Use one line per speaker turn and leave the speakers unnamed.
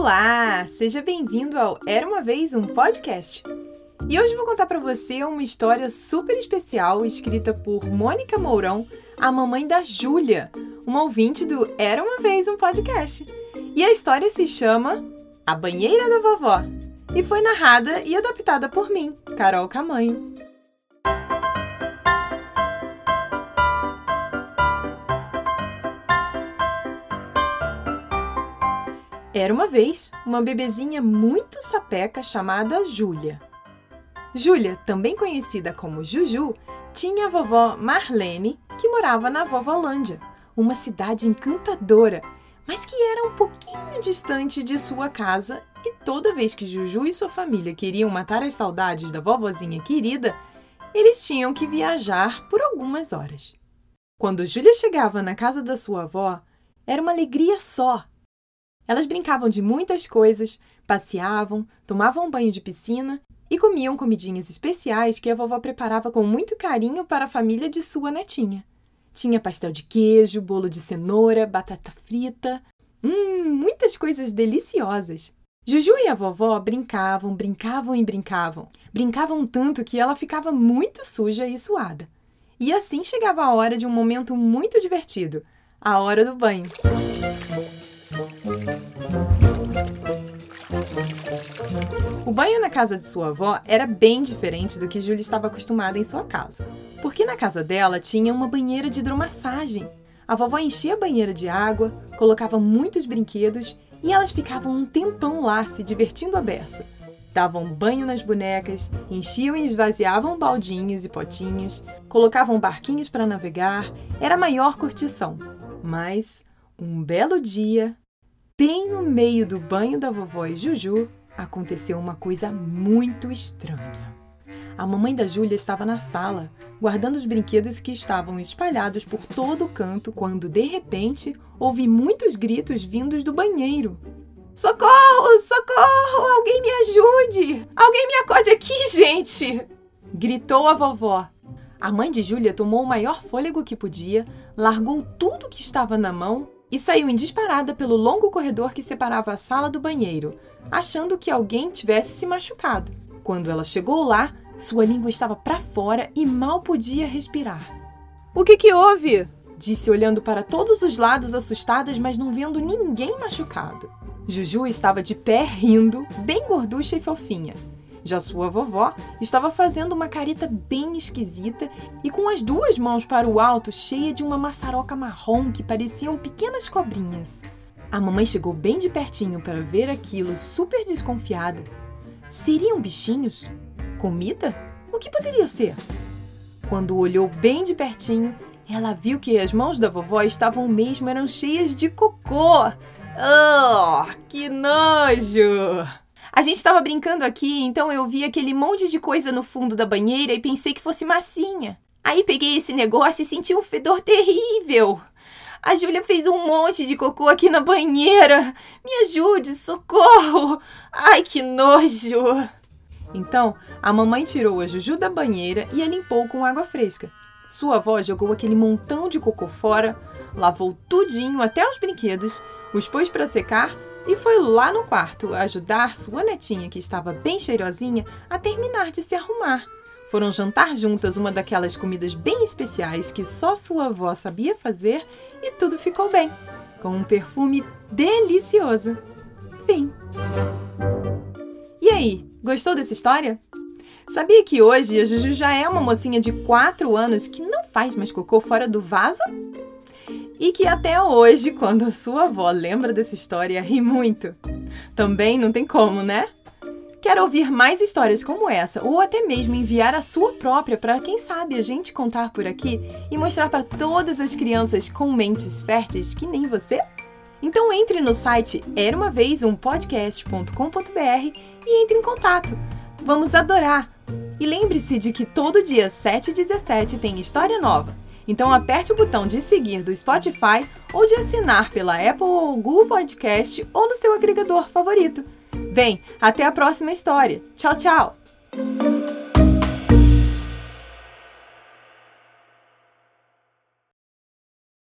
Olá, seja bem-vindo ao Era uma vez um podcast. E hoje vou contar para você uma história super especial escrita por Mônica Mourão, a mamãe da Júlia, uma ouvinte do Era uma vez um podcast. E a história se chama A Banheira da Vovó e foi narrada e adaptada por mim, Carol Camanho. Era uma vez uma bebezinha muito sapeca chamada Júlia. Júlia, também conhecida como Juju, tinha a vovó Marlene, que morava na Vovolândia, uma cidade encantadora, mas que era um pouquinho distante de sua casa, e toda vez que Juju e sua família queriam matar as saudades da vovozinha querida, eles tinham que viajar por algumas horas. Quando Júlia chegava na casa da sua avó, era uma alegria só elas brincavam de muitas coisas, passeavam, tomavam banho de piscina e comiam comidinhas especiais que a vovó preparava com muito carinho para a família de sua netinha. Tinha pastel de queijo, bolo de cenoura, batata frita. Hum, muitas coisas deliciosas. Juju e a vovó brincavam, brincavam e brincavam. Brincavam tanto que ela ficava muito suja e suada. E assim chegava a hora de um momento muito divertido a hora do banho. O banho na casa de sua avó era bem diferente do que Júlia estava acostumada em sua casa. Porque na casa dela tinha uma banheira de hidromassagem. A vovó enchia a banheira de água, colocava muitos brinquedos e elas ficavam um tempão lá se divertindo à beça. Davam banho nas bonecas, enchiam e esvaziavam baldinhos e potinhos, colocavam barquinhos para navegar, era a maior curtição. Mas, um belo dia, Bem no meio do banho da vovó e Juju, aconteceu uma coisa muito estranha. A mamãe da Júlia estava na sala, guardando os brinquedos que estavam espalhados por todo o canto, quando de repente ouvi muitos gritos vindos do banheiro. Socorro! Socorro! Alguém me ajude! Alguém me acorde aqui, gente! Gritou a vovó. A mãe de Júlia tomou o maior fôlego que podia, largou tudo que estava na mão e saiu em disparada pelo longo corredor que separava a sala do banheiro, achando que alguém tivesse se machucado. Quando ela chegou lá, sua língua estava para fora e mal podia respirar. O que, que houve? Disse olhando para todos os lados assustadas, mas não vendo ninguém machucado. Juju estava de pé rindo, bem gorducha e fofinha. Já sua vovó estava fazendo uma careta bem esquisita e com as duas mãos para o alto, cheia de uma maçaroca marrom que pareciam pequenas cobrinhas. A mamãe chegou bem de pertinho para ver aquilo, super desconfiada. Seriam bichinhos? Comida? O que poderia ser? Quando olhou bem de pertinho, ela viu que as mãos da vovó estavam mesmo eram cheias de cocô. Oh, que nojo! A gente estava brincando aqui, então eu vi aquele monte de coisa no fundo da banheira e pensei que fosse massinha. Aí peguei esse negócio e senti um fedor terrível. A Júlia fez um monte de cocô aqui na banheira. Me ajude, socorro! Ai, que nojo! Então, a mamãe tirou a Juju da banheira e a limpou com água fresca. Sua avó jogou aquele montão de cocô fora, lavou tudinho até os brinquedos, os pôs para secar e foi lá no quarto ajudar sua netinha, que estava bem cheirosinha, a terminar de se arrumar. Foram jantar juntas uma daquelas comidas bem especiais que só sua avó sabia fazer e tudo ficou bem, com um perfume delicioso. Fim. E aí, gostou dessa história? Sabia que hoje a Juju já é uma mocinha de 4 anos que não faz mais cocô fora do vaso? E que até hoje, quando a sua avó lembra dessa história, ri muito. Também não tem como, né? Quer ouvir mais histórias como essa ou até mesmo enviar a sua própria para quem sabe a gente contar por aqui e mostrar para todas as crianças com mentes férteis que nem você? Então entre no site era uma vez um podcast.com.br e entre em contato. Vamos adorar! E lembre-se de que todo dia 7 e 17 tem história nova. Então aperte o botão de seguir do Spotify ou de assinar pela Apple ou Google Podcast ou no seu agregador favorito. Bem, até a próxima história. Tchau, tchau!